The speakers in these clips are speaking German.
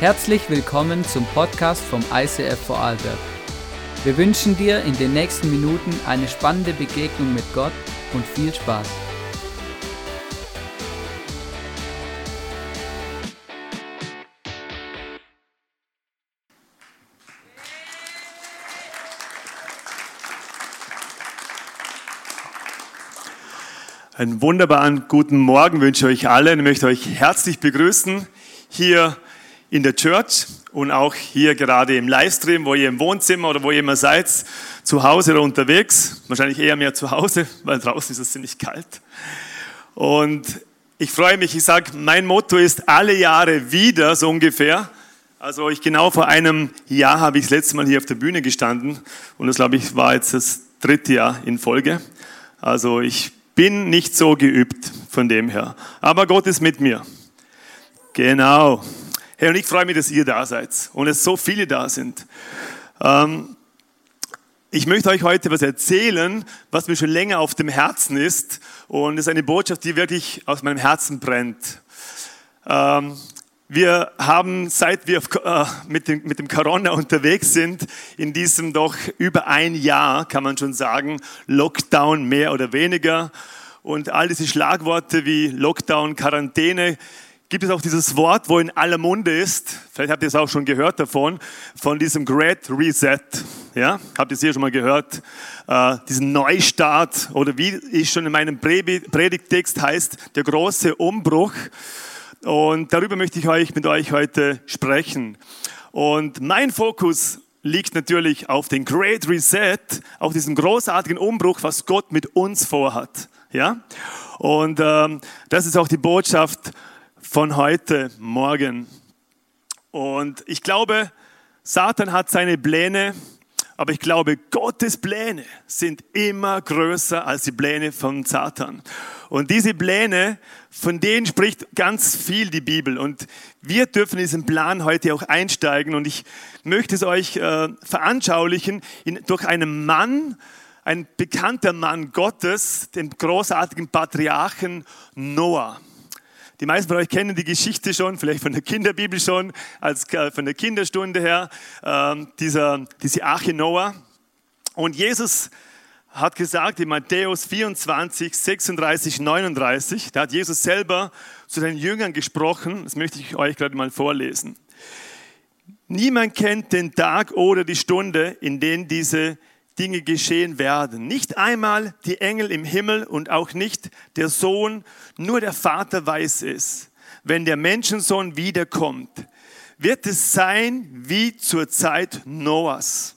Herzlich willkommen zum Podcast vom ICF Vorarlberg. Wir wünschen dir in den nächsten Minuten eine spannende Begegnung mit Gott und viel Spaß. Einen wunderbaren guten Morgen wünsche ich euch allen. Ich möchte euch herzlich begrüßen hier in der Church und auch hier gerade im Livestream, wo ihr im Wohnzimmer oder wo ihr immer seid, zu Hause oder unterwegs. Wahrscheinlich eher mehr zu Hause, weil draußen ist es ziemlich kalt. Und ich freue mich, ich sage, mein Motto ist alle Jahre wieder, so ungefähr. Also ich genau vor einem Jahr habe ich das letzte Mal hier auf der Bühne gestanden und das glaube ich war jetzt das dritte Jahr in Folge. Also ich bin nicht so geübt von dem her. Aber Gott ist mit mir. Genau. Hey, und ich freue mich, dass ihr da seid und es so viele da sind. Ähm, ich möchte euch heute was erzählen, was mir schon länger auf dem Herzen ist. Und es ist eine Botschaft, die wirklich aus meinem Herzen brennt. Ähm, wir haben, seit wir äh, mit dem, mit dem Corona unterwegs sind, in diesem doch über ein Jahr, kann man schon sagen, Lockdown mehr oder weniger. Und all diese Schlagworte wie Lockdown, Quarantäne, gibt es auch dieses Wort, wo in aller Munde ist. Vielleicht habt ihr es auch schon gehört davon, von diesem Great Reset. Ja, habt ihr es hier schon mal gehört? Äh, diesen Neustart oder wie ich schon in meinem Predigttext heißt, der große Umbruch. Und darüber möchte ich euch mit euch heute sprechen. Und mein Fokus liegt natürlich auf den Great Reset, auf diesen großartigen Umbruch, was Gott mit uns vorhat. Ja? Und ähm, das ist auch die Botschaft von heute Morgen. Und ich glaube, Satan hat seine Pläne, aber ich glaube, Gottes Pläne sind immer größer als die Pläne von Satan. Und diese Pläne, von denen spricht ganz viel die Bibel. Und wir dürfen in diesen Plan heute auch einsteigen. Und ich möchte es euch äh, veranschaulichen in, durch einen Mann, ein bekannter Mann Gottes, den großartigen Patriarchen Noah. Die meisten von euch kennen die Geschichte schon, vielleicht von der Kinderbibel schon, als äh, von der Kinderstunde her, äh, dieser, diese Arche Noah. Und Jesus hat gesagt in Matthäus 24, 36, 39, da hat Jesus selber zu seinen Jüngern gesprochen, das möchte ich euch gerade mal vorlesen. Niemand kennt den Tag oder die Stunde, in denen diese Dinge geschehen werden. Nicht einmal die Engel im Himmel und auch nicht der Sohn, nur der Vater weiß es. Wenn der Menschensohn wiederkommt, wird es sein wie zur Zeit Noahs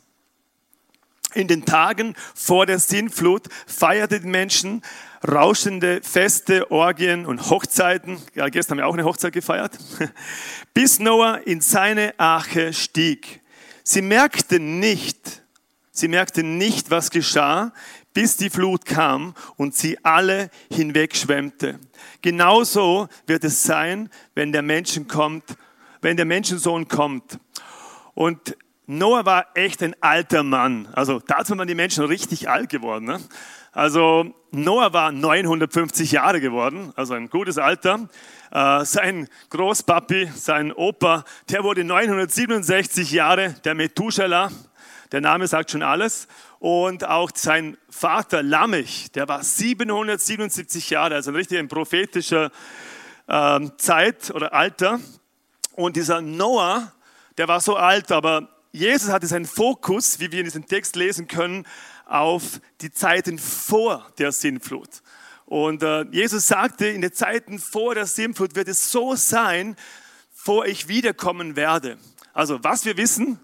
in den Tagen vor der Sintflut feierten die Menschen rauschende Feste, Orgien und Hochzeiten. Ja, gestern haben wir auch eine Hochzeit gefeiert. Bis Noah in seine Arche stieg. Sie merkten nicht, sie merkten nicht, was geschah, bis die Flut kam und sie alle hinwegschwemmte. Genauso wird es sein, wenn der Menschen kommt, wenn der Menschensohn kommt. Und Noah war echt ein alter Mann. Also dazu waren die Menschen richtig alt geworden. Ne? Also Noah war 950 Jahre geworden, also ein gutes Alter. Äh, sein Großpapi, sein Opa, der wurde 967 Jahre, der Methuselah. Der Name sagt schon alles. Und auch sein Vater Lamech, der war 777 Jahre, also ein richtig ein prophetischer äh, Zeit oder Alter. Und dieser Noah, der war so alt, aber Jesus hatte seinen Fokus, wie wir in diesem Text lesen können, auf die Zeiten vor der Sintflut. Und äh, Jesus sagte, in den Zeiten vor der Sintflut wird es so sein, vor ich wiederkommen werde. Also was wir wissen,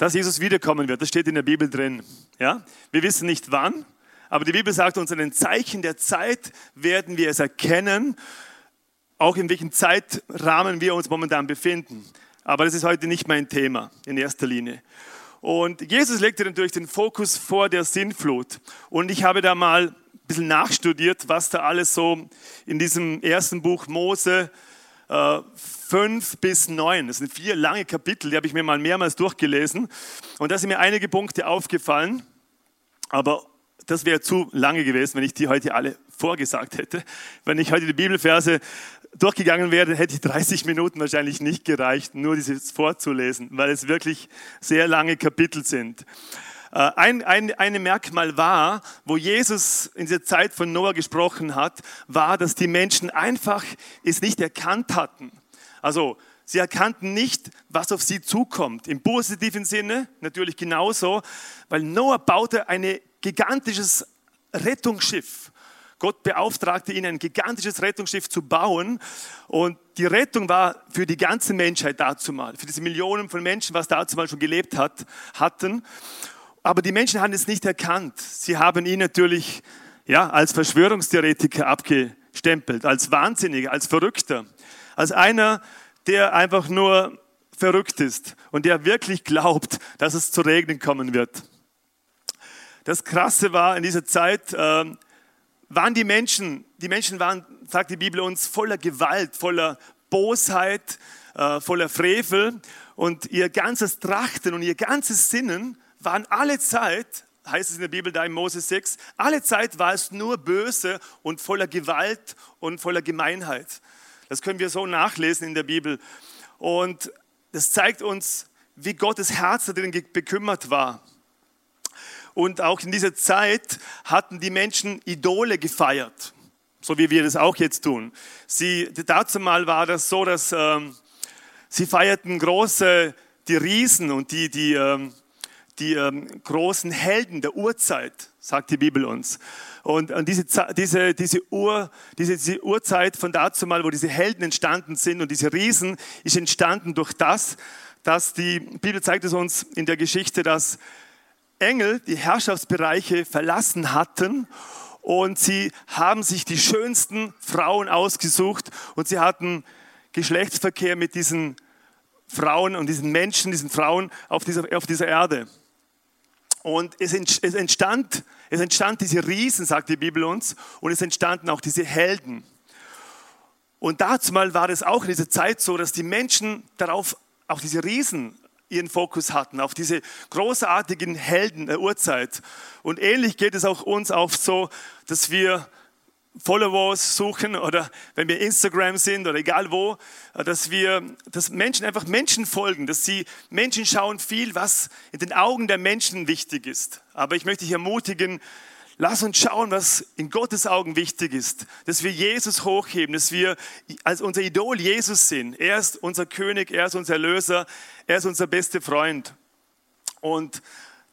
dass Jesus wiederkommen wird, das steht in der Bibel drin. Ja? Wir wissen nicht wann, aber die Bibel sagt uns, in den Zeichen der Zeit werden wir es erkennen, auch in welchem Zeitrahmen wir uns momentan befinden. Aber das ist heute nicht mein Thema in erster Linie. Und Jesus legte natürlich den Fokus vor der Sinnflut. Und ich habe da mal ein bisschen nachstudiert, was da alles so in diesem ersten Buch Mose äh, 5 bis 9, das sind vier lange Kapitel, die habe ich mir mal mehrmals durchgelesen. Und da sind mir einige Punkte aufgefallen. Aber das wäre zu lange gewesen, wenn ich die heute alle vorgesagt hätte. Wenn ich heute die Bibelverse durchgegangen wäre, hätte ich 30 Minuten wahrscheinlich nicht gereicht, nur dieses vorzulesen, weil es wirklich sehr lange Kapitel sind. Äh, ein, ein, ein Merkmal war, wo Jesus in der Zeit von Noah gesprochen hat, war, dass die Menschen einfach es nicht erkannt hatten. Also sie erkannten nicht, was auf sie zukommt. Im positiven Sinne natürlich genauso, weil Noah baute ein gigantisches Rettungsschiff. Gott beauftragte ihn, ein gigantisches Rettungsschiff zu bauen. Und die Rettung war für die ganze Menschheit dazu mal, für diese Millionen von Menschen, was dazu mal schon gelebt hat, hatten. Aber die Menschen haben es nicht erkannt. Sie haben ihn natürlich ja, als Verschwörungstheoretiker abgestempelt, als Wahnsinniger, als Verrückter, als einer, der einfach nur verrückt ist und der wirklich glaubt, dass es zu regnen kommen wird. Das Krasse war in dieser Zeit, äh, waren die Menschen, die Menschen waren, sagt die Bibel uns, voller Gewalt, voller Bosheit, äh, voller Frevel und ihr ganzes Trachten und ihr ganzes Sinnen waren alle Zeit, heißt es in der Bibel da in Mose 6, alle Zeit war es nur böse und voller Gewalt und voller Gemeinheit. Das können wir so nachlesen in der Bibel. Und das zeigt uns, wie Gottes Herz darin bekümmert war. Und auch in dieser Zeit hatten die Menschen Idole gefeiert, so wie wir das auch jetzt tun. Sie, dazu mal war das so, dass ähm, sie feierten große, die Riesen und die, die, ähm, die ähm, großen Helden der Urzeit, sagt die Bibel uns. Und, und diese, diese, diese, Ur, diese, diese Urzeit von dazu mal, wo diese Helden entstanden sind und diese Riesen, ist entstanden durch das, dass die Bibel zeigt es uns in der Geschichte, dass Engel die Herrschaftsbereiche verlassen hatten und sie haben sich die schönsten Frauen ausgesucht und sie hatten Geschlechtsverkehr mit diesen Frauen und diesen Menschen, diesen Frauen auf dieser, auf dieser Erde. Und es entstand, es entstand diese Riesen, sagt die Bibel uns, und es entstanden auch diese Helden. Und dazu mal war es auch in dieser Zeit so, dass die Menschen darauf, auf diese Riesen ihren Fokus hatten, auf diese großartigen Helden der Urzeit. Und ähnlich geht es auch uns oft so, dass wir Followers suchen oder wenn wir Instagram sind oder egal wo, dass wir, dass Menschen einfach Menschen folgen, dass sie Menschen schauen viel, was in den Augen der Menschen wichtig ist. Aber ich möchte dich ermutigen, lass uns schauen, was in Gottes Augen wichtig ist, dass wir Jesus hochheben, dass wir als unser Idol Jesus sehen. Er ist unser König, er ist unser Erlöser, er ist unser bester Freund. Und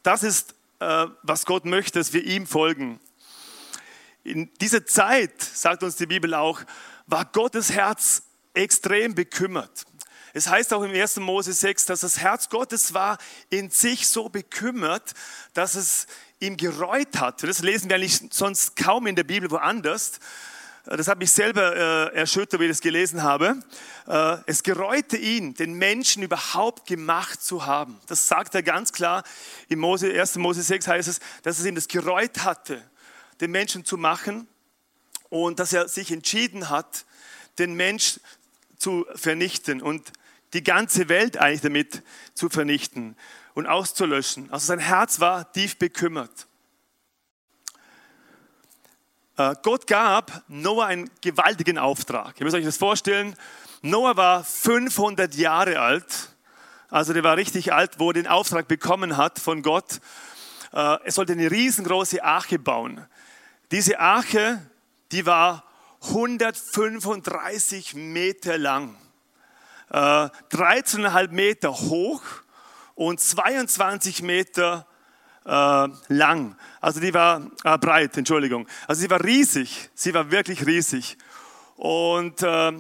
das ist, äh, was Gott möchte, dass wir ihm folgen. In dieser Zeit, sagt uns die Bibel auch, war Gottes Herz extrem bekümmert. Es heißt auch im 1. Mose 6, dass das Herz Gottes war in sich so bekümmert, dass es ihm gereut hat. Das lesen wir eigentlich sonst kaum in der Bibel woanders. Das hat mich selber äh, erschüttert, wie ich das gelesen habe. Äh, es gereute ihn, den Menschen überhaupt gemacht zu haben. Das sagt er ganz klar. Im Mose, 1. Mose 6 heißt es, dass es ihm das gereut hatte den Menschen zu machen und dass er sich entschieden hat, den Mensch zu vernichten und die ganze Welt eigentlich damit zu vernichten und auszulöschen. Also sein Herz war tief bekümmert. Äh, Gott gab Noah einen gewaltigen Auftrag. Ihr müsst euch das vorstellen. Noah war 500 Jahre alt, also der war richtig alt, wo er den Auftrag bekommen hat von Gott. Äh, er sollte eine riesengroße Arche bauen. Diese Arche, die war 135 Meter lang, äh, 13,5 Meter hoch und 22 Meter äh, lang. Also die war äh, breit, Entschuldigung. Also sie war riesig, sie war wirklich riesig. Und äh,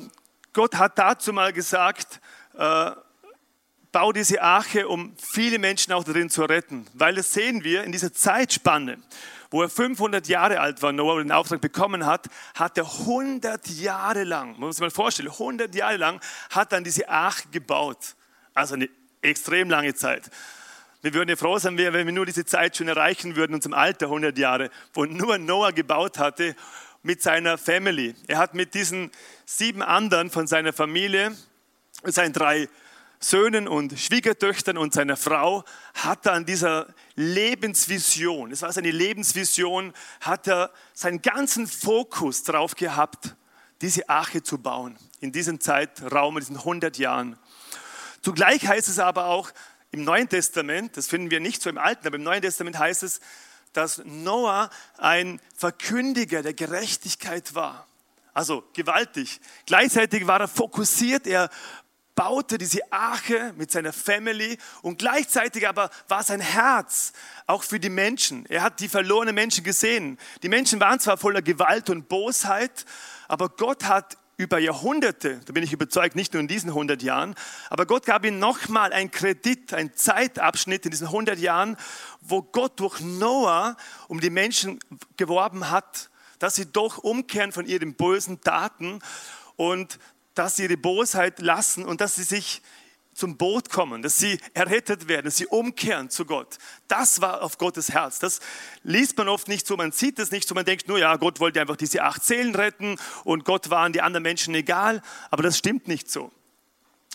Gott hat dazu mal gesagt, äh, bau diese Arche, um viele Menschen auch darin zu retten. Weil das sehen wir in dieser Zeitspanne wo er 500 Jahre alt war, Noah den Auftrag bekommen hat, hat er 100 Jahre lang, man muss sich mal vorstellen, 100 Jahre lang hat er diese Arche gebaut. Also eine extrem lange Zeit. Wir würden ja froh sein, wenn wir nur diese Zeit schon erreichen würden, unserem Alter 100 Jahre, wo nur Noah gebaut hatte mit seiner Family. Er hat mit diesen sieben anderen von seiner Familie, seinen drei Söhnen und Schwiegertöchtern und seiner Frau, hat er an dieser Lebensvision. Es war seine Lebensvision, hat er seinen ganzen Fokus darauf gehabt, diese Arche zu bauen. In diesem Zeitraum, in diesen 100 Jahren. Zugleich heißt es aber auch im Neuen Testament, das finden wir nicht so im Alten, aber im Neuen Testament heißt es, dass Noah ein Verkündiger der Gerechtigkeit war. Also gewaltig. Gleichzeitig war er fokussiert, er baute diese Arche mit seiner Family und gleichzeitig aber war sein Herz auch für die Menschen. Er hat die verlorenen Menschen gesehen. Die Menschen waren zwar voller Gewalt und Bosheit, aber Gott hat über Jahrhunderte, da bin ich überzeugt, nicht nur in diesen 100 Jahren, aber Gott gab ihm nochmal einen Kredit, einen Zeitabschnitt in diesen 100 Jahren, wo Gott durch Noah um die Menschen geworben hat, dass sie doch umkehren von ihren bösen Taten und dass sie ihre Bosheit lassen und dass sie sich zum Boot kommen, dass sie errettet werden, dass sie umkehren zu Gott. Das war auf Gottes Herz. Das liest man oft nicht so, man sieht es nicht so, man denkt nur, ja, Gott wollte einfach diese acht Seelen retten und Gott waren die anderen Menschen egal, aber das stimmt nicht so.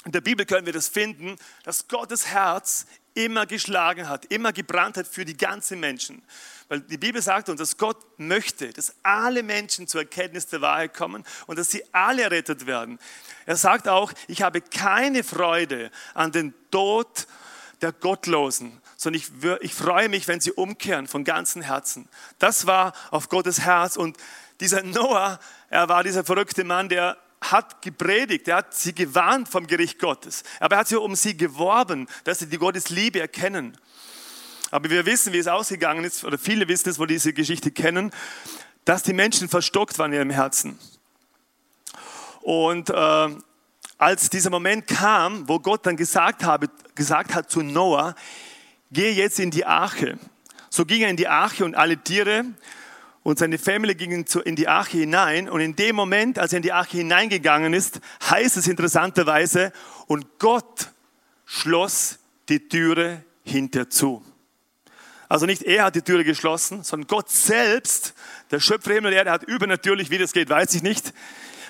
In der Bibel können wir das finden, dass Gottes Herz immer geschlagen hat, immer gebrannt hat für die ganzen Menschen. Weil die Bibel sagt uns, dass Gott möchte, dass alle Menschen zur Erkenntnis der Wahrheit kommen und dass sie alle errettet werden. Er sagt auch, ich habe keine Freude an den Tod der Gottlosen, sondern ich, ich freue mich, wenn sie umkehren von ganzem Herzen. Das war auf Gottes Herz und dieser Noah, er war dieser verrückte Mann, der hat gepredigt, er hat sie gewarnt vom Gericht Gottes, aber er hat sie um sie geworben, dass sie die Gottes Liebe erkennen. Aber wir wissen, wie es ausgegangen ist, oder viele wissen es, wo diese Geschichte kennen, dass die Menschen verstockt waren in ihrem Herzen. Und äh, als dieser Moment kam, wo Gott dann gesagt, habe, gesagt hat zu Noah, geh jetzt in die Arche. So ging er in die Arche und alle Tiere und seine Familie gingen in die Arche hinein. Und in dem Moment, als er in die Arche hineingegangen ist, heißt es interessanterweise, und Gott schloss die Türe hinter zu. Also nicht er hat die Türe geschlossen, sondern Gott selbst, der Schöpfer Himmel und Erde, hat übernatürlich, wie das geht, weiß ich nicht,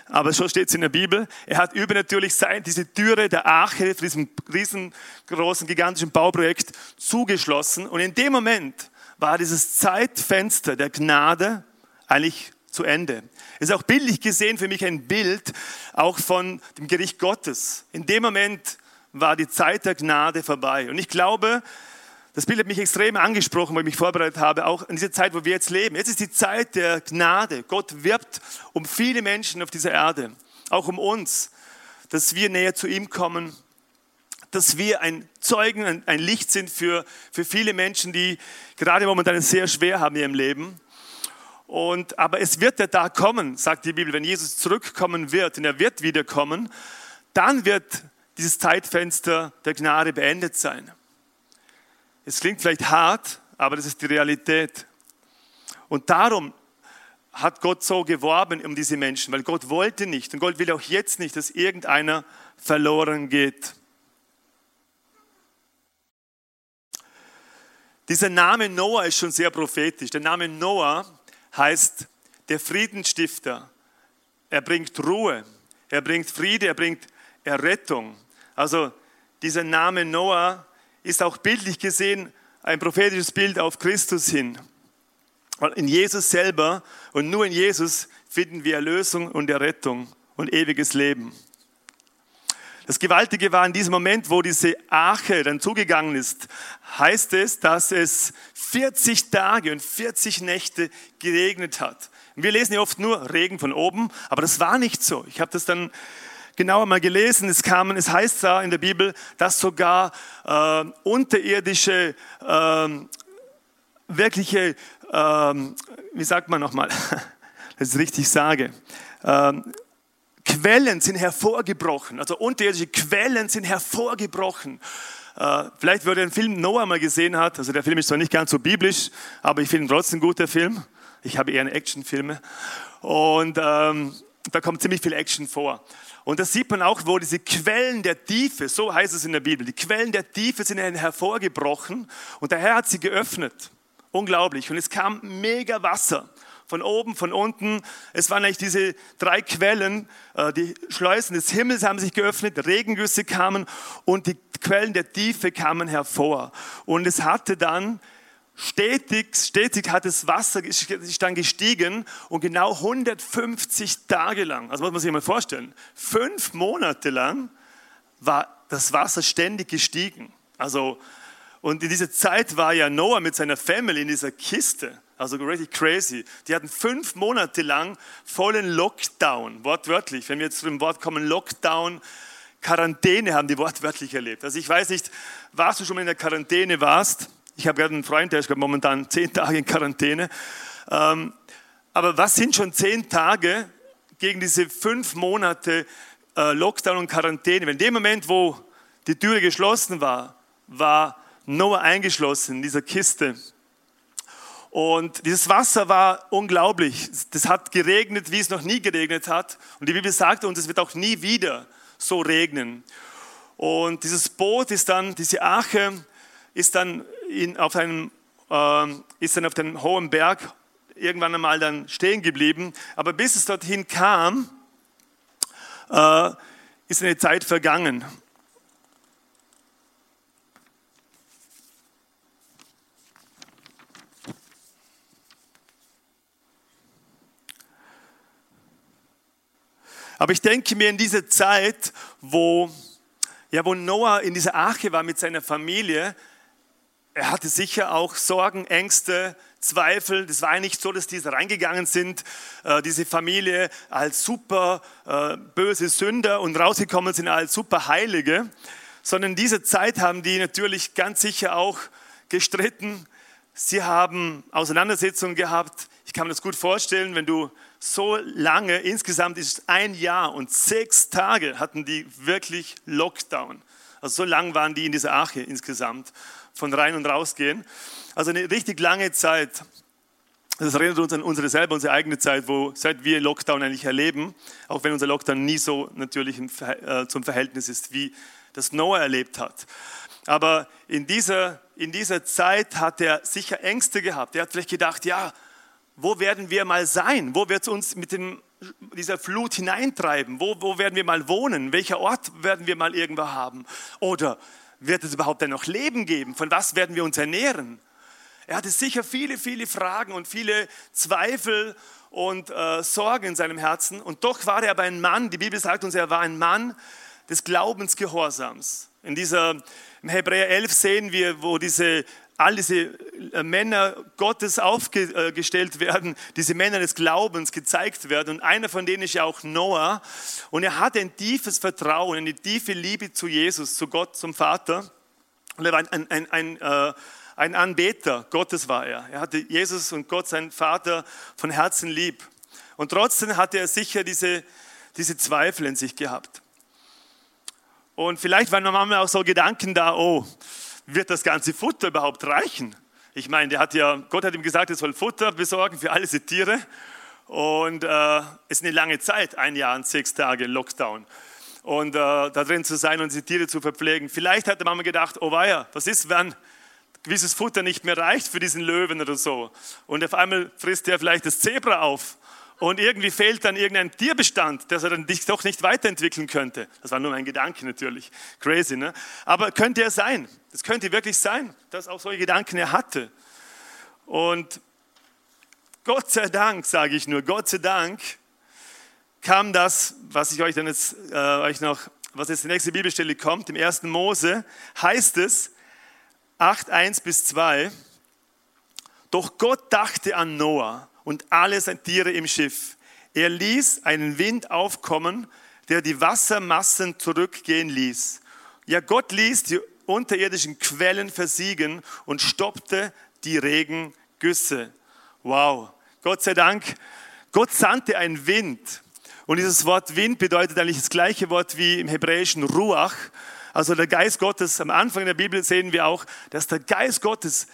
aber so steht es in der Bibel, er hat übernatürlich sein, diese Türe der Arche für diesem riesengroßen, gigantischen Bauprojekt zugeschlossen. Und in dem Moment war dieses Zeitfenster der Gnade eigentlich zu Ende. Ist auch bildlich gesehen für mich ein Bild auch von dem Gericht Gottes. In dem Moment war die Zeit der Gnade vorbei. Und ich glaube, das Bild hat mich extrem angesprochen, weil ich mich vorbereitet habe, auch in dieser Zeit, wo wir jetzt leben. Jetzt ist die Zeit der Gnade. Gott wirbt um viele Menschen auf dieser Erde, auch um uns, dass wir näher zu ihm kommen, dass wir ein Zeugen, ein, Licht sind für, für viele Menschen, die gerade momentan es sehr schwer haben in ihrem Leben. Und, aber es wird der Tag kommen, sagt die Bibel, wenn Jesus zurückkommen wird, und er wird wiederkommen, dann wird dieses Zeitfenster der Gnade beendet sein. Es klingt vielleicht hart, aber das ist die Realität. Und darum hat Gott so geworben um diese Menschen, weil Gott wollte nicht und Gott will auch jetzt nicht, dass irgendeiner verloren geht. Dieser Name Noah ist schon sehr prophetisch. Der Name Noah heißt der Friedensstifter. Er bringt Ruhe, er bringt Friede, er bringt Errettung. Also dieser Name Noah ist auch bildlich gesehen ein prophetisches Bild auf Christus hin. In Jesus selber und nur in Jesus finden wir Erlösung und Errettung und ewiges Leben. Das Gewaltige war in diesem Moment, wo diese Arche dann zugegangen ist, heißt es, dass es 40 Tage und 40 Nächte geregnet hat. wir lesen ja oft nur Regen von oben, aber das war nicht so. Ich habe das dann genauer mal gelesen. Es, kamen, es heißt da in der Bibel, dass sogar äh, unterirdische, äh, wirkliche, äh, wie sagt man nochmal, dass ich es richtig sage, ähm, Quellen sind hervorgebrochen, also unterirdische Quellen sind hervorgebrochen. Äh, vielleicht, wer den Film Noah mal gesehen hat, also der Film ist zwar nicht ganz so biblisch, aber ich finde ihn trotzdem ein guter Film. Ich habe eher Actionfilme. Und ähm, da kommt ziemlich viel Action vor. Und das sieht man auch, wo diese Quellen der Tiefe, so heißt es in der Bibel, die Quellen der Tiefe sind hervorgebrochen und der Herr hat sie geöffnet. Unglaublich. Und es kam mega Wasser von oben, von unten. Es waren eigentlich diese drei Quellen, äh, die Schleusen des Himmels haben sich geöffnet, Regengüsse kamen und die Quellen der Tiefe kamen hervor. Und es hatte dann stetig, stetig hat das Wasser ist dann gestiegen und genau 150 Tage lang, also muss man sich mal vorstellen, fünf Monate lang war das Wasser ständig gestiegen. Also, und in dieser Zeit war ja Noah mit seiner Family in dieser Kiste. Also richtig crazy. Die hatten fünf Monate lang vollen Lockdown, wortwörtlich. Wenn wir jetzt zu dem Wort kommen, Lockdown, Quarantäne haben die wortwörtlich erlebt. Also ich weiß nicht, warst du schon mal in der Quarantäne warst? Ich habe gerade einen Freund, der ist momentan zehn Tage in Quarantäne. Ähm, aber was sind schon zehn Tage gegen diese fünf Monate äh, Lockdown und Quarantäne? Wenn in dem Moment, wo die Türe geschlossen war, war Noah eingeschlossen in dieser Kiste. Und dieses Wasser war unglaublich. Das hat geregnet, wie es noch nie geregnet hat. Und die Bibel sagt uns, es wird auch nie wieder so regnen. Und dieses Boot ist dann, diese Arche ist dann in, auf einem, äh, ist dann auf dem hohen Berg irgendwann einmal dann stehen geblieben. Aber bis es dorthin kam, äh, ist eine Zeit vergangen. Aber ich denke mir in dieser Zeit, wo, ja, wo Noah in dieser Arche war mit seiner Familie, er hatte sicher auch Sorgen, Ängste, Zweifel. Das war ja nicht so, dass diese reingegangen sind, äh, diese Familie als super äh, böse Sünder und rausgekommen sind als super Heilige, sondern in dieser Zeit haben die natürlich ganz sicher auch gestritten. Sie haben Auseinandersetzungen gehabt. Ich kann mir das gut vorstellen, wenn du so lange, insgesamt ist ein Jahr und sechs Tage hatten die wirklich Lockdown. Also so lang waren die in dieser Arche insgesamt, von rein und rausgehen. Also eine richtig lange Zeit. Das erinnert uns an unsere selber, unsere eigene Zeit, wo seit wir Lockdown eigentlich erleben, auch wenn unser Lockdown nie so natürlich äh, zum Verhältnis ist, wie das Noah erlebt hat. Aber in dieser, in dieser Zeit hat er sicher Ängste gehabt. Er hat vielleicht gedacht, ja, wo werden wir mal sein? Wo wird es uns mit dem, dieser Flut hineintreiben? Wo, wo werden wir mal wohnen? Welcher Ort werden wir mal irgendwo haben? Oder wird es überhaupt dann noch Leben geben? Von was werden wir uns ernähren? Er hatte sicher viele, viele Fragen und viele Zweifel und äh, Sorgen in seinem Herzen. Und doch war er aber ein Mann, die Bibel sagt uns, er war ein Mann des Glaubensgehorsams. In dieser, im Hebräer 11 sehen wir, wo diese all diese äh, Männer Gottes aufgestellt werden, diese Männer des Glaubens gezeigt werden. Und einer von denen ist ja auch Noah. Und er hatte ein tiefes Vertrauen, eine tiefe Liebe zu Jesus, zu Gott, zum Vater. Und er war ein, ein, ein, äh, ein Anbeter Gottes war er. Er hatte Jesus und Gott, sein Vater, von Herzen lieb. Und trotzdem hatte er sicher diese, diese Zweifel in sich gehabt. Und vielleicht waren manchmal auch so Gedanken da, oh, wird das ganze Futter überhaupt reichen? Ich meine, der hat ja, Gott hat ihm gesagt, er soll Futter besorgen für alle diese Tiere. Und äh, es ist eine lange Zeit, ein Jahr und sechs Tage Lockdown. Und äh, da drin zu sein und diese Tiere zu verpflegen. Vielleicht hat der Mama gedacht, oh weia, was ist, wenn gewisses Futter nicht mehr reicht für diesen Löwen oder so. Und auf einmal frisst er vielleicht das Zebra auf und irgendwie fehlt dann irgendein Tierbestand, dass er dann dich doch nicht weiterentwickeln könnte. Das war nur mein Gedanke natürlich. Crazy, ne? Aber könnte er sein. Das könnte wirklich sein, dass auch solche Gedanken er hatte. Und Gott sei Dank, sage ich nur, Gott sei Dank kam das, was ich euch dann jetzt äh, euch noch, was jetzt die nächste Bibelstelle kommt, im 1. Mose, heißt es 8, 1 bis 2, doch Gott dachte an Noah und alle seine Tiere im Schiff. Er ließ einen Wind aufkommen, der die Wassermassen zurückgehen ließ. Ja, Gott ließ die unterirdischen Quellen versiegen und stoppte die Regengüsse. Wow, Gott sei Dank, Gott sandte einen Wind. Und dieses Wort Wind bedeutet eigentlich das gleiche Wort wie im hebräischen Ruach. Also der Geist Gottes, am Anfang der Bibel sehen wir auch, dass der Geist Gottes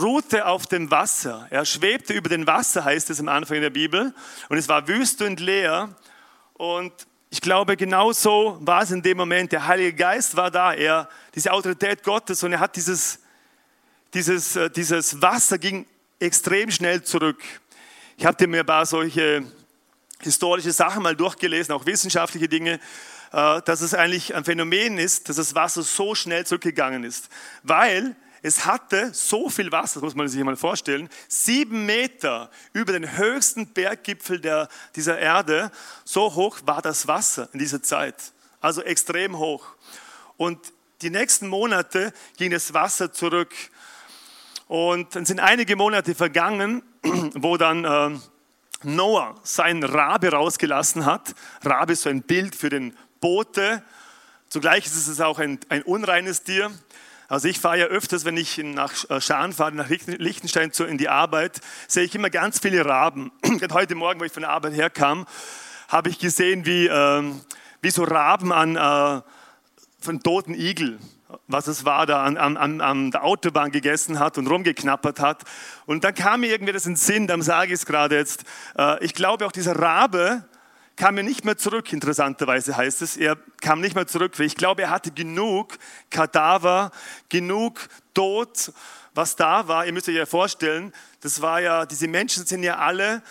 ruhte auf dem Wasser. Er schwebte über dem Wasser, heißt es am Anfang der Bibel. Und es war wüst und leer. Und ich glaube, genau so war es in dem Moment. Der Heilige Geist war da, er, diese Autorität Gottes, und er hat dieses, dieses, äh, dieses Wasser ging extrem schnell zurück. Ich habe mir ein paar solche historische Sachen mal durchgelesen, auch wissenschaftliche Dinge, äh, dass es eigentlich ein Phänomen ist, dass das Wasser so schnell zurückgegangen ist. Weil es hatte so viel Wasser, das muss man sich mal vorstellen, sieben Meter über den höchsten Berggipfel der, dieser Erde, so hoch war das Wasser in dieser Zeit. Also extrem hoch. Und die nächsten Monate ging das Wasser zurück. Und dann sind einige Monate vergangen, wo dann äh, Noah seinen Rabe rausgelassen hat. Rabe ist so ein Bild für den Bote. Zugleich ist es auch ein, ein unreines Tier. Also ich fahre ja öfters, wenn ich nach äh, Schaan fahre, nach Liechtenstein in die Arbeit, sehe ich immer ganz viele Raben. Heute Morgen, wo ich von der Arbeit herkam, habe ich gesehen, wie, äh, wie so Raben an äh, von toten Igel, was es war, da an, an, an der Autobahn gegessen hat und rumgeknappert hat. Und dann kam mir irgendwie das in den Sinn, dann sage ich es gerade jetzt, äh, ich glaube auch dieser Rabe, kam er nicht mehr zurück, interessanterweise heißt es. Er kam nicht mehr zurück, weil ich glaube, er hatte genug Kadaver, genug Tod, was da war. Ihr müsst euch ja vorstellen, das war ja, diese Menschen sind ja alle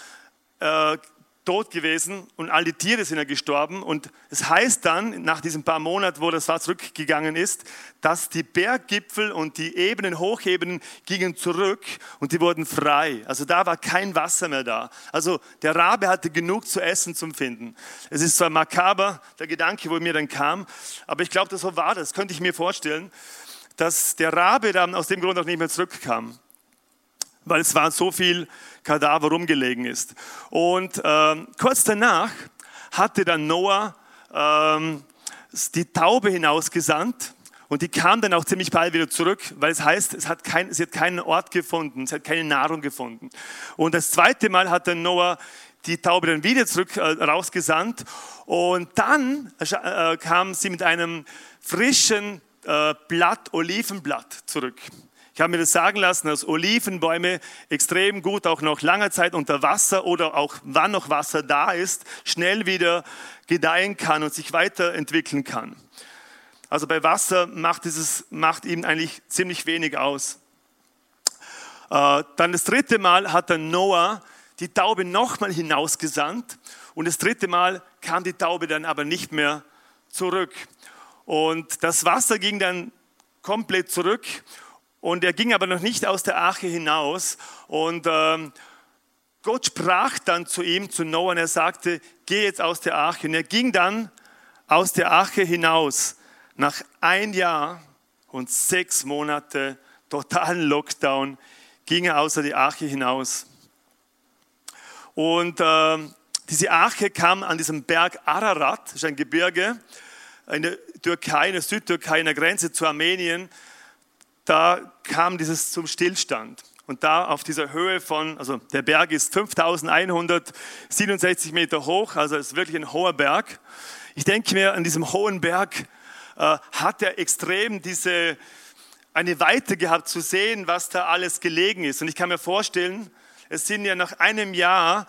äh, tot gewesen und all die Tiere sind ja gestorben. Und es heißt dann, nach diesen paar Monaten, wo das Wasser zurückgegangen ist, dass die Berggipfel und die Ebenen, Hochebenen gingen zurück und die wurden frei. Also da war kein Wasser mehr da. Also der Rabe hatte genug zu essen zum Finden. Es ist zwar makaber, der Gedanke, wo mir dann kam, aber ich glaube, so war das, könnte ich mir vorstellen, dass der Rabe dann aus dem Grund auch nicht mehr zurückkam weil es war so viel Kadaver rumgelegen ist. Und ähm, kurz danach hatte dann Noah ähm, die Taube hinausgesandt und die kam dann auch ziemlich bald wieder zurück, weil es heißt, es hat kein, sie hat keinen Ort gefunden, es hat keine Nahrung gefunden. Und das zweite Mal hat dann Noah die Taube dann wieder zurück äh, rausgesandt und dann äh, kam sie mit einem frischen äh, Blatt, Olivenblatt zurück. Ich habe mir das sagen lassen, dass Olivenbäume extrem gut auch noch lange Zeit unter Wasser oder auch wann noch Wasser da ist, schnell wieder gedeihen kann und sich weiterentwickeln kann. Also bei Wasser macht, dieses, macht ihm eigentlich ziemlich wenig aus. Äh, dann das dritte Mal hat dann Noah die Taube nochmal hinausgesandt und das dritte Mal kam die Taube dann aber nicht mehr zurück. Und das Wasser ging dann komplett zurück und er ging aber noch nicht aus der Arche hinaus. Und ähm, Gott sprach dann zu ihm, zu Noah, und er sagte, geh jetzt aus der Arche. Und er ging dann aus der Arche hinaus. Nach ein Jahr und sechs Monate totalen Lockdown ging er außer die Arche hinaus. Und äh, diese Arche kam an diesem Berg Ararat, das ist ein Gebirge in der Türkei, in der Südtürkei, in der Grenze zu Armenien da kam dieses zum Stillstand. Und da auf dieser Höhe von, also der Berg ist 5167 Meter hoch, also ist wirklich ein hoher Berg. Ich denke mir, an diesem hohen Berg äh, hat er extrem diese, eine Weite gehabt zu sehen, was da alles gelegen ist. Und ich kann mir vorstellen, es sind ja nach einem Jahr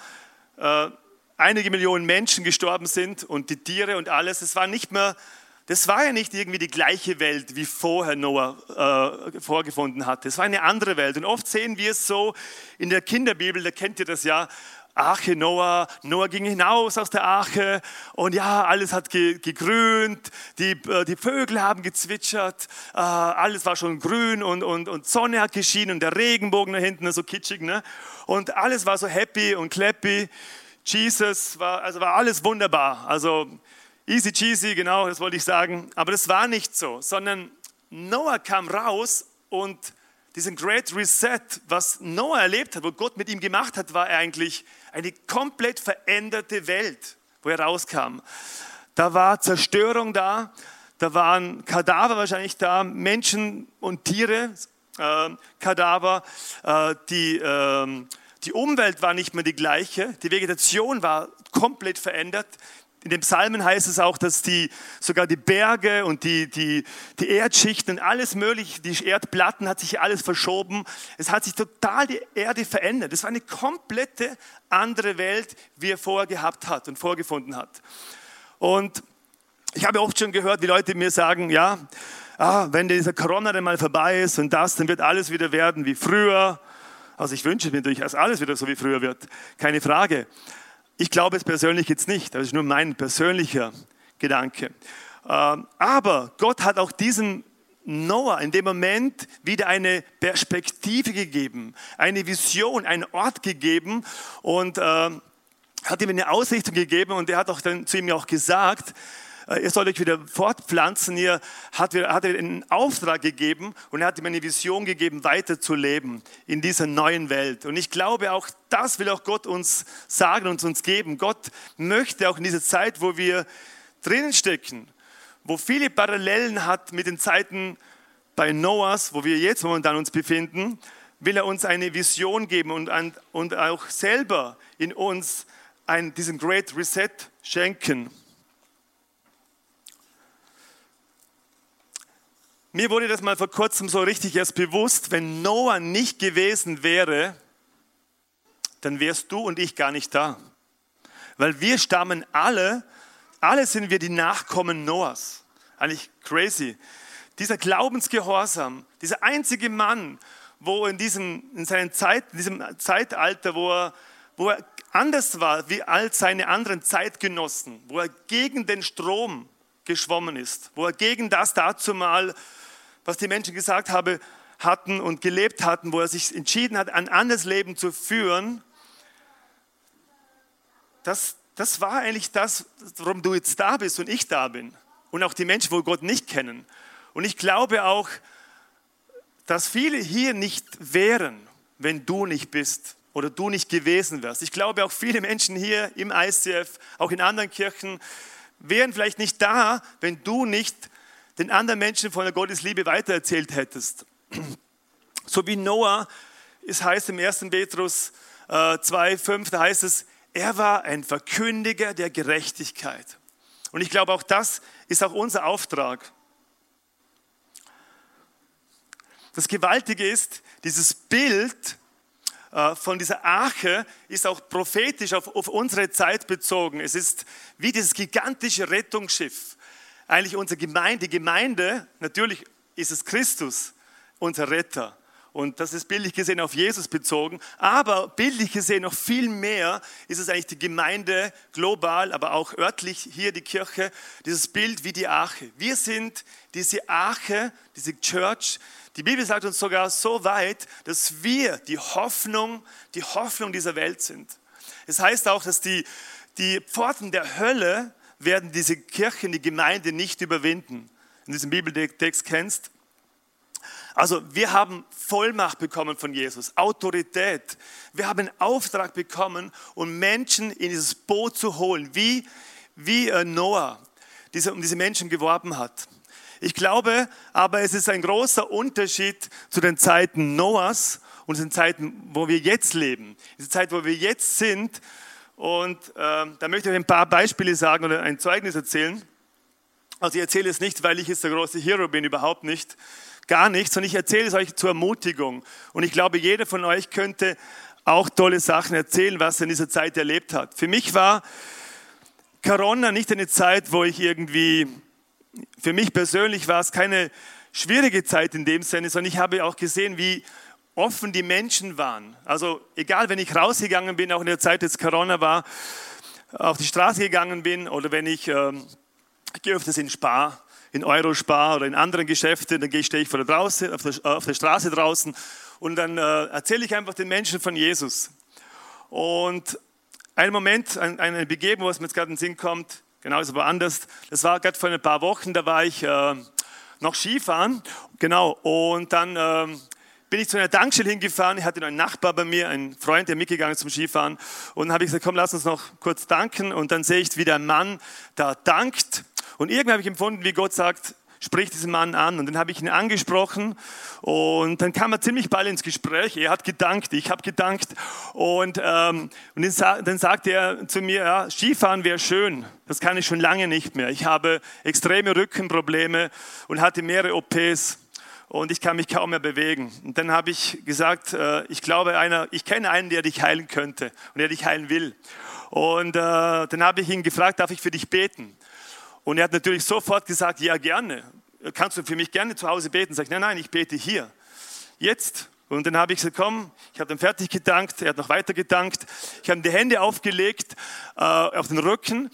äh, einige Millionen Menschen gestorben sind und die Tiere und alles. Es war nicht mehr das war ja nicht irgendwie die gleiche Welt, wie vorher Noah äh, vorgefunden hatte. Es war eine andere Welt. Und oft sehen wir es so in der Kinderbibel, da kennt ihr das ja, Arche Noah, Noah ging hinaus aus der Arche und ja, alles hat ge gegrünt, die, äh, die Vögel haben gezwitschert, äh, alles war schon grün und, und, und Sonne hat geschienen und der Regenbogen da hinten, so kitschig, ne? und alles war so happy und clappy. Jesus war, also war alles wunderbar. Also Easy cheesy, genau, das wollte ich sagen. Aber das war nicht so, sondern Noah kam raus und diesen Great Reset, was Noah erlebt hat, wo Gott mit ihm gemacht hat, war eigentlich eine komplett veränderte Welt, wo er rauskam. Da war Zerstörung da, da waren Kadaver wahrscheinlich da, Menschen und Tiere, äh, Kadaver, äh, die, äh, die Umwelt war nicht mehr die gleiche, die Vegetation war komplett verändert, in den Psalmen heißt es auch, dass die, sogar die Berge und die, die, die Erdschichten alles mögliche, die Erdplatten hat sich alles verschoben. Es hat sich total die Erde verändert. Es war eine komplette andere Welt, wie er vorher gehabt hat und vorgefunden hat. Und ich habe oft schon gehört, wie Leute mir sagen, ja, ah, wenn dieser Corona dann mal vorbei ist und das, dann wird alles wieder werden wie früher. Also ich wünsche mir natürlich, dass alles wieder so wie früher wird. Keine Frage. Ich glaube es persönlich jetzt nicht, das ist nur mein persönlicher Gedanke. Ähm, aber Gott hat auch diesen Noah in dem Moment wieder eine Perspektive gegeben, eine Vision, einen Ort gegeben und äh, hat ihm eine Ausrichtung gegeben und er hat auch dann zu ihm auch gesagt, ihr sollt euch wieder fortpflanzen. Ihr hat, hat er einen Auftrag gegeben und er hat ihm eine Vision gegeben, weiter zu leben in dieser neuen Welt. Und ich glaube, auch das will auch Gott uns sagen und uns geben. Gott möchte auch in dieser Zeit, wo wir drinnen stecken, wo viele Parallelen hat mit den Zeiten bei Noahs, wo wir jetzt momentan uns befinden, will er uns eine Vision geben und, und auch selber in uns einen, diesen Great Reset schenken. Mir wurde das mal vor kurzem so richtig erst bewusst, wenn Noah nicht gewesen wäre, dann wärst du und ich gar nicht da. Weil wir stammen alle alle sind wir die Nachkommen Noahs. Eigentlich crazy. Dieser Glaubensgehorsam, dieser einzige Mann, wo in, diesem, in seinen Zeit, in diesem Zeitalter, wo er, wo er anders war wie all seine anderen Zeitgenossen, wo er gegen den Strom geschwommen ist, wo er gegen das dazu mal, was die Menschen gesagt haben, hatten und gelebt hatten, wo er sich entschieden hat, ein anderes Leben zu führen, das, das war eigentlich das, warum du jetzt da bist und ich da bin. Und auch die Menschen, wo Gott nicht kennen. Und ich glaube auch, dass viele hier nicht wären, wenn du nicht bist oder du nicht gewesen wärst. Ich glaube auch viele Menschen hier im ICF, auch in anderen Kirchen, wären vielleicht nicht da, wenn du nicht den anderen Menschen von der Gottesliebe weitererzählt hättest. So wie Noah, es heißt im 1. Petrus 2,5, äh, da heißt es, er war ein Verkündiger der Gerechtigkeit. Und ich glaube, auch das ist auch unser Auftrag. Das Gewaltige ist, dieses Bild äh, von dieser Arche ist auch prophetisch auf unsere Zeit bezogen. Es ist wie dieses gigantische Rettungsschiff. Eigentlich unsere Gemeinde, die Gemeinde, natürlich ist es Christus, unser Retter. Und das ist bildlich gesehen auf Jesus bezogen. Aber bildlich gesehen noch viel mehr ist es eigentlich die Gemeinde global, aber auch örtlich hier die Kirche. Dieses Bild wie die Arche. Wir sind diese Arche, diese Church. Die Bibel sagt uns sogar so weit, dass wir die Hoffnung, die Hoffnung dieser Welt sind. Es heißt auch, dass die, die Pforten der Hölle werden diese Kirche, die Gemeinde nicht überwinden. In diesem Bibeltext kennst, also wir haben Vollmacht bekommen von Jesus, Autorität. Wir haben einen Auftrag bekommen, um Menschen in dieses Boot zu holen, wie, wie äh, Noah diese, um diese Menschen geworben hat. Ich glaube aber, es ist ein großer Unterschied zu den Zeiten Noahs und den Zeiten, wo wir jetzt leben. Diese Zeit, wo wir jetzt sind. Und äh, da möchte ich ein paar Beispiele sagen oder ein Zeugnis erzählen. Also ich erzähle es nicht, weil ich jetzt der große Hero bin, überhaupt nicht gar nichts, sondern ich erzähle es euch zur Ermutigung. Und ich glaube, jeder von euch könnte auch tolle Sachen erzählen, was er in dieser Zeit erlebt hat. Für mich war Corona nicht eine Zeit, wo ich irgendwie, für mich persönlich war es keine schwierige Zeit in dem Sinne, sondern ich habe auch gesehen, wie offen die Menschen waren. Also egal, wenn ich rausgegangen bin, auch in der Zeit, als Corona war, auf die Straße gegangen bin oder wenn ich, ähm, ich gehe öfters in Spar, in Eurospar oder in anderen Geschäften, dann stehe ich vor der, draußen, auf, der, auf der Straße draußen und dann äh, erzähle ich einfach den Menschen von Jesus. Und ein Moment, ein, eine Begebenung, was mir jetzt gerade in den Sinn kommt, genau ist aber anders, das war gerade vor ein paar Wochen, da war ich äh, noch Skifahren, genau, und dann äh, bin ich zu einer Tankstelle hingefahren. Ich hatte noch einen Nachbar bei mir, einen Freund, der mitgegangen ist zum Skifahren. Und dann habe ich gesagt, komm, lass uns noch kurz danken. Und dann sehe ich, wie der Mann da dankt. Und irgendwie habe ich empfunden, wie Gott sagt, sprich diesen Mann an. Und dann habe ich ihn angesprochen und dann kam er ziemlich bald ins Gespräch. Er hat gedankt, ich habe gedankt. Und, ähm, und dann, dann sagte er zu mir, ja, Skifahren wäre schön. Das kann ich schon lange nicht mehr. Ich habe extreme Rückenprobleme und hatte mehrere OPs und ich kann mich kaum mehr bewegen. Und dann habe ich gesagt, äh, ich glaube, einer, ich kenne einen, der dich heilen könnte und der dich heilen will. Und äh, dann habe ich ihn gefragt, darf ich für dich beten? Und er hat natürlich sofort gesagt, ja gerne. Kannst du für mich gerne zu Hause beten? Sag ich, nein, nein, ich bete hier. Jetzt. Und dann habe ich gesagt, komm, ich habe dann fertig gedankt, er hat noch weiter gedankt. Ich habe die Hände aufgelegt äh, auf den Rücken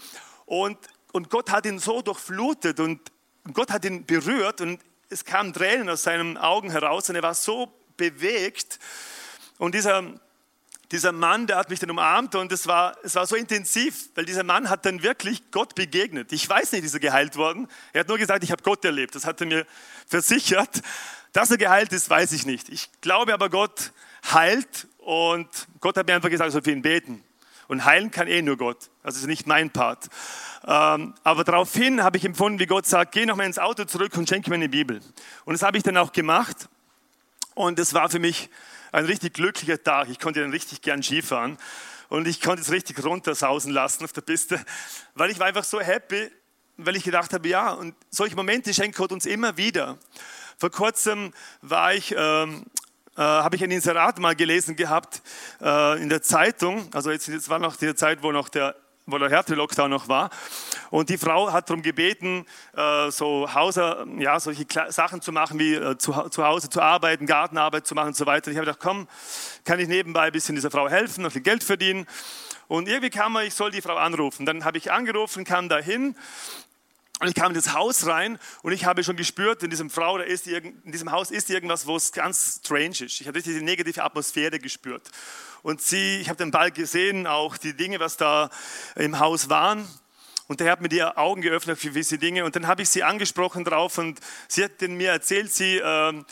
und, und Gott hat ihn so durchflutet und Gott hat ihn berührt und es kamen Tränen aus seinen Augen heraus und er war so bewegt. Und dieser, dieser Mann, der hat mich dann umarmt und es war, es war so intensiv, weil dieser Mann hat dann wirklich Gott begegnet. Ich weiß nicht, ist er geheilt worden. Er hat nur gesagt, ich habe Gott erlebt. Das hat er mir versichert. Dass er geheilt ist, weiß ich nicht. Ich glaube aber, Gott heilt und Gott hat mir einfach gesagt, ich soll für ihn beten. Und heilen kann eh nur Gott. Also ist nicht mein Part. Ähm, aber daraufhin habe ich empfunden, wie Gott sagt, geh nochmal ins Auto zurück und schenke mir eine Bibel. Und das habe ich dann auch gemacht. Und es war für mich ein richtig glücklicher Tag. Ich konnte dann richtig gern Skifahren. Und ich konnte es richtig runtersausen lassen auf der Piste, weil ich war einfach so happy, weil ich gedacht habe, ja, und solche Momente schenkt Gott uns immer wieder. Vor kurzem war ich ähm, äh, habe ich ein Inserat mal gelesen gehabt äh, in der Zeitung. Also jetzt, jetzt war noch die Zeit, wo noch der wo der Härte-Lockdown noch war. Und die Frau hat darum gebeten, äh, so Hauser, ja, solche Sachen zu machen, wie äh, zu, Hause zu arbeiten, Gartenarbeit zu machen und so weiter. Ich habe gedacht, komm, kann ich nebenbei ein bisschen dieser Frau helfen, noch viel Geld verdienen. Und irgendwie kam man, ich soll die Frau anrufen. Dann habe ich angerufen, kam dahin und ich kam in das Haus rein und ich habe schon gespürt, in diesem Frau, da ist in diesem Haus ist irgendwas, wo es ganz strange ist. Ich habe richtig die negative Atmosphäre gespürt. Und sie, ich habe den Ball gesehen, auch die Dinge, was da im Haus waren. Und der hat mir die Augen geöffnet für gewisse Dinge. Und dann habe ich sie angesprochen drauf und sie hat mir erzählt, sie, äh,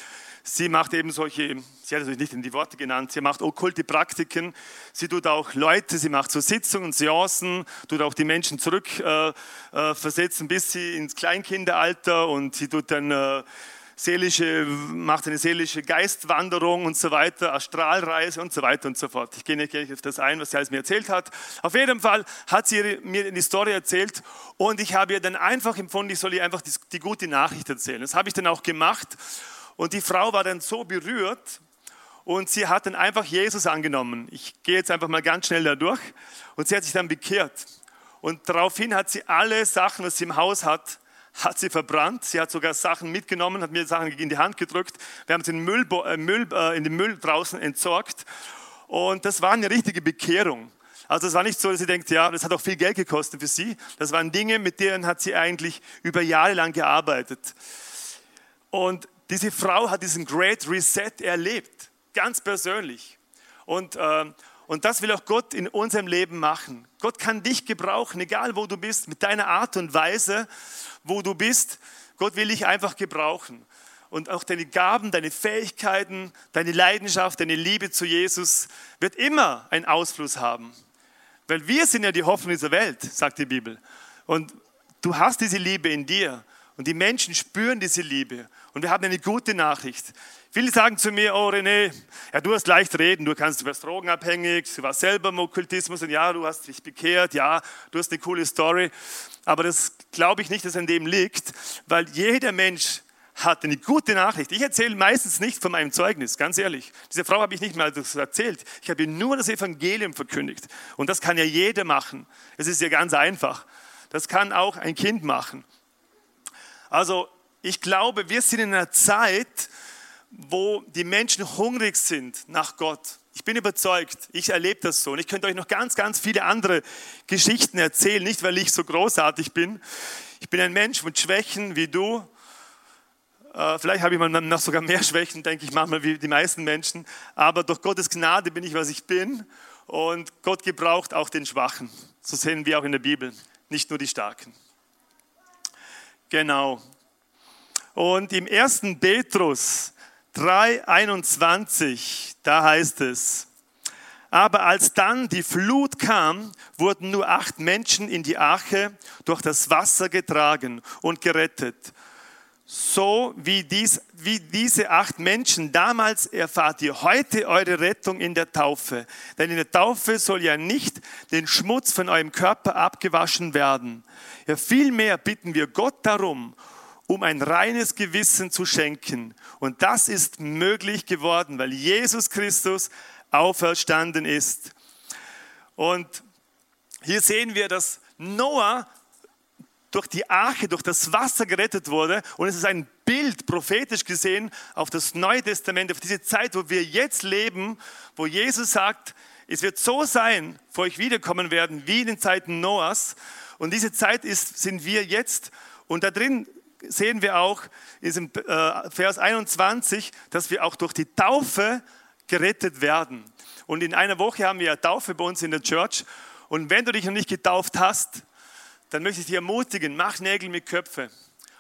sie macht eben solche sie hat es nicht in die Worte genannt, sie macht okkulte Praktiken, sie tut auch Leute, sie macht so Sitzungen, Seancen, tut auch die Menschen zurückversetzen äh, äh, bis sie ins Kleinkinderalter und sie tut dann äh, seelische, macht eine seelische Geistwanderung und so weiter, Astralreise und so weiter und so fort. Ich gehe nicht gleich auf das ein, was sie alles mir erzählt hat. Auf jeden Fall hat sie mir die Story erzählt und ich habe ihr dann einfach empfunden, ich soll ihr einfach die, die gute Nachricht erzählen. Das habe ich dann auch gemacht und die Frau war dann so berührt und sie hat dann einfach Jesus angenommen. Ich gehe jetzt einfach mal ganz schnell da durch. Und sie hat sich dann bekehrt. Und daraufhin hat sie alle Sachen, was sie im Haus hat, hat sie verbrannt. Sie hat sogar Sachen mitgenommen, hat mir Sachen in die Hand gedrückt. Wir haben sie in den Müll, äh, Müll, äh, in den Müll draußen entsorgt. Und das war eine richtige Bekehrung. Also es war nicht so, dass sie denkt, ja, das hat auch viel Geld gekostet für sie. Das waren Dinge, mit denen hat sie eigentlich über Jahre lang gearbeitet. Und diese Frau hat diesen Great Reset erlebt ganz persönlich. Und, äh, und das will auch Gott in unserem Leben machen. Gott kann dich gebrauchen, egal wo du bist, mit deiner Art und Weise, wo du bist. Gott will dich einfach gebrauchen. Und auch deine Gaben, deine Fähigkeiten, deine Leidenschaft, deine Liebe zu Jesus wird immer einen Ausfluss haben. Weil wir sind ja die Hoffnung dieser Welt, sagt die Bibel. Und du hast diese Liebe in dir. Und die Menschen spüren diese Liebe. Und wir haben eine gute Nachricht. Viele sagen zu mir, oh René, ja, du hast leicht reden, du kannst, du warst drogenabhängig, du warst selber im Okkultismus und ja, du hast dich bekehrt, ja, du hast eine coole Story. Aber das glaube ich nicht, dass an dem liegt, weil jeder Mensch hat eine gute Nachricht. Ich erzähle meistens nicht von meinem Zeugnis, ganz ehrlich. Diese Frau habe ich nicht mal erzählt. Ich habe ihr nur das Evangelium verkündigt. Und das kann ja jeder machen. Es ist ja ganz einfach. Das kann auch ein Kind machen. Also ich glaube, wir sind in einer Zeit, wo die Menschen hungrig sind nach Gott. Ich bin überzeugt, ich erlebe das so. Und ich könnte euch noch ganz, ganz viele andere Geschichten erzählen, nicht weil ich so großartig bin. Ich bin ein Mensch mit Schwächen wie du. Äh, vielleicht habe ich mal noch sogar mehr Schwächen, denke ich manchmal, wie die meisten Menschen. Aber durch Gottes Gnade bin ich, was ich bin. Und Gott gebraucht auch den Schwachen. So sehen wir auch in der Bibel, nicht nur die Starken. Genau. Und im ersten Petrus 3,21, da heißt es, aber als dann die Flut kam, wurden nur acht Menschen in die Arche durch das Wasser getragen und gerettet. So wie, dies, wie diese acht Menschen damals erfahrt ihr heute eure Rettung in der Taufe. Denn in der Taufe soll ja nicht den Schmutz von eurem Körper abgewaschen werden. Ja, vielmehr bitten wir Gott darum, um ein reines Gewissen zu schenken. Und das ist möglich geworden, weil Jesus Christus auferstanden ist. Und hier sehen wir, dass Noah durch die Arche, durch das Wasser gerettet wurde. Und es ist ein Bild, prophetisch gesehen, auf das Neue Testament, auf diese Zeit, wo wir jetzt leben, wo Jesus sagt, es wird so sein, vor euch wiederkommen werden, wie in den Zeiten Noahs. Und diese Zeit ist, sind wir jetzt. Und da drin sehen wir auch in diesem äh, Vers 21, dass wir auch durch die Taufe gerettet werden. Und in einer Woche haben wir ja Taufe bei uns in der Church. Und wenn du dich noch nicht getauft hast, dann möchte ich dich ermutigen, mach Nägel mit Köpfe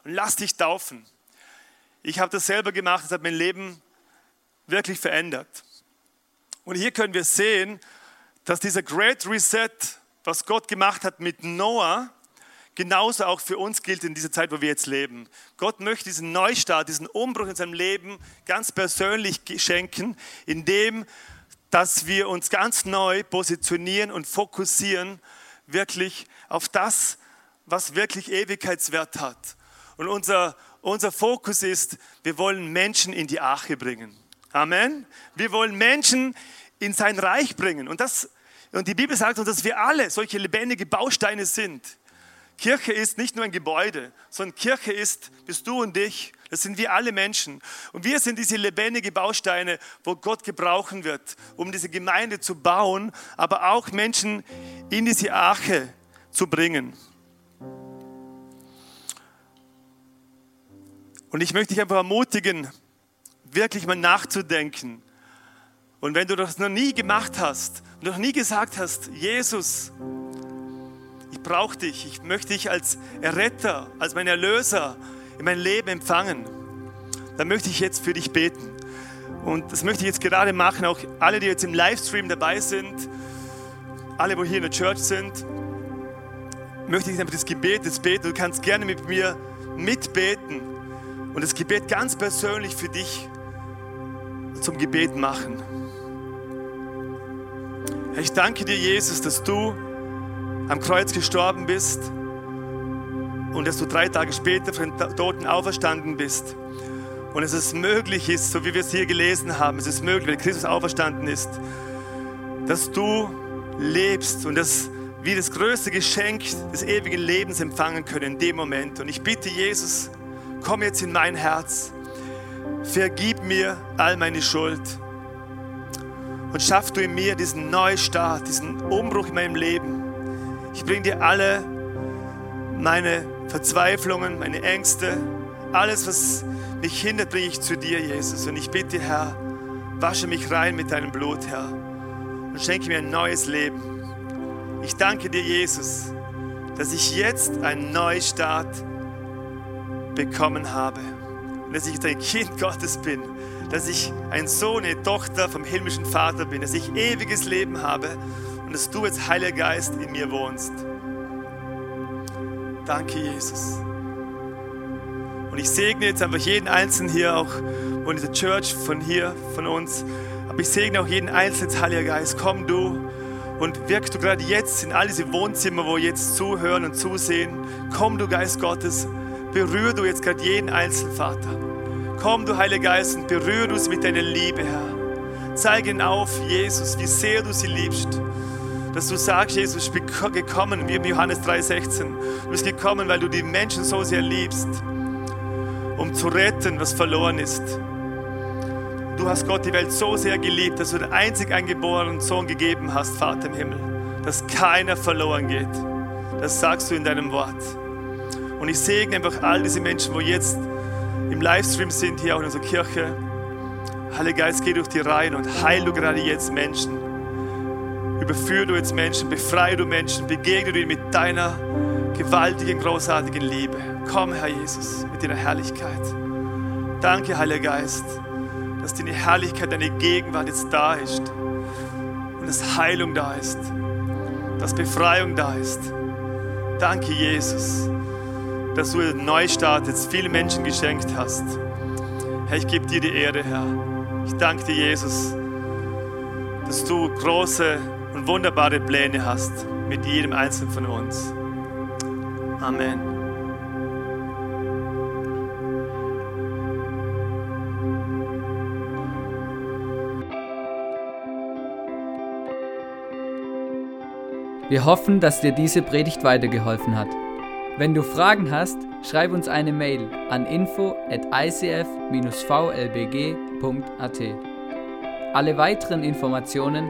und lass dich taufen. Ich habe das selber gemacht, das hat mein Leben wirklich verändert. Und hier können wir sehen, dass dieser Great Reset, was Gott gemacht hat mit Noah, genauso auch für uns gilt in dieser Zeit, wo wir jetzt leben. Gott möchte diesen Neustart, diesen Umbruch in seinem Leben ganz persönlich schenken, indem dass wir uns ganz neu positionieren und fokussieren wirklich auf das, was wirklich Ewigkeitswert hat. Und unser, unser Fokus ist, wir wollen Menschen in die Arche bringen. Amen. Wir wollen Menschen in sein Reich bringen. Und, das, und die Bibel sagt uns, dass wir alle solche lebendige Bausteine sind. Kirche ist nicht nur ein Gebäude, sondern Kirche ist, bist du und ich. Das sind wir alle Menschen. Und wir sind diese lebendige Bausteine, wo Gott gebrauchen wird, um diese Gemeinde zu bauen, aber auch Menschen in diese Arche zu bringen. Und ich möchte dich einfach ermutigen, wirklich mal nachzudenken. Und wenn du das noch nie gemacht hast, noch nie gesagt hast, Jesus, brauche dich, ich möchte dich als Erretter, als mein Erlöser in mein Leben empfangen, dann möchte ich jetzt für dich beten. Und das möchte ich jetzt gerade machen, auch alle, die jetzt im Livestream dabei sind, alle, wo hier in der Church sind, möchte ich einfach das Gebet jetzt beten. Du kannst gerne mit mir mitbeten und das Gebet ganz persönlich für dich zum Gebet machen. Ich danke dir, Jesus, dass du am Kreuz gestorben bist und dass du drei Tage später von den Toten auferstanden bist. Und es möglich ist, so wie wir es hier gelesen haben, es ist möglich, wenn Christus auferstanden ist, dass du lebst und dass wir das größte Geschenk des ewigen Lebens empfangen können in dem Moment. Und ich bitte Jesus, komm jetzt in mein Herz, vergib mir all meine Schuld und schaff du in mir diesen Neustart, diesen Umbruch in meinem Leben. Ich bringe dir alle meine Verzweiflungen, meine Ängste, alles, was mich hindert, bringe ich zu dir, Jesus. Und ich bitte, Herr, wasche mich rein mit deinem Blut, Herr, und schenke mir ein neues Leben. Ich danke dir, Jesus, dass ich jetzt einen Neustart bekommen habe und dass ich ein Kind Gottes bin, dass ich ein Sohn, eine Tochter vom himmlischen Vater bin, dass ich ewiges Leben habe und dass du als Heiliger Geist in mir wohnst. Danke, Jesus. Und ich segne jetzt einfach jeden Einzelnen hier, auch von dieser Church, von hier, von uns. Aber ich segne auch jeden Einzelnen, Heiliger Geist. Komm du und wirkst du gerade jetzt in all diese Wohnzimmer, wo jetzt zuhören und zusehen. Komm du, Geist Gottes, berühr du jetzt gerade jeden Einzelnen, Vater. Komm du, Heiliger Geist, und berühr du sie mit deiner Liebe, Herr. Zeige ihnen auf, Jesus, wie sehr du sie liebst dass du sagst, Jesus, ich bin gekommen, wie im Johannes 3,16. Du bist gekommen, weil du die Menschen so sehr liebst, um zu retten, was verloren ist. Du hast Gott die Welt so sehr geliebt, dass du den einzig eingeborenen Sohn gegeben hast, Vater im Himmel, dass keiner verloren geht. Das sagst du in deinem Wort. Und ich segne einfach all diese Menschen, wo jetzt im Livestream sind, hier auch in unserer Kirche. Heiliger Geist, geh durch die Reihen und heil du gerade jetzt Menschen. Überführe du jetzt Menschen, befreie du Menschen, begegne du ihnen mit deiner gewaltigen, großartigen Liebe. Komm, Herr Jesus, mit deiner Herrlichkeit. Danke, Heiliger Geist, dass deine Herrlichkeit, deine Gegenwart jetzt da ist und dass Heilung da ist, dass Befreiung da ist. Danke, Jesus, dass du den Neustart jetzt vielen Menschen geschenkt hast. Herr, ich gebe dir die Ehre, Herr. Ich danke dir, Jesus, dass du große und wunderbare Pläne hast mit jedem Einzelnen von uns. Amen. Wir hoffen, dass dir diese Predigt weitergeholfen hat. Wenn du Fragen hast, schreib uns eine Mail an info at icf-vlbg.at. Alle weiteren Informationen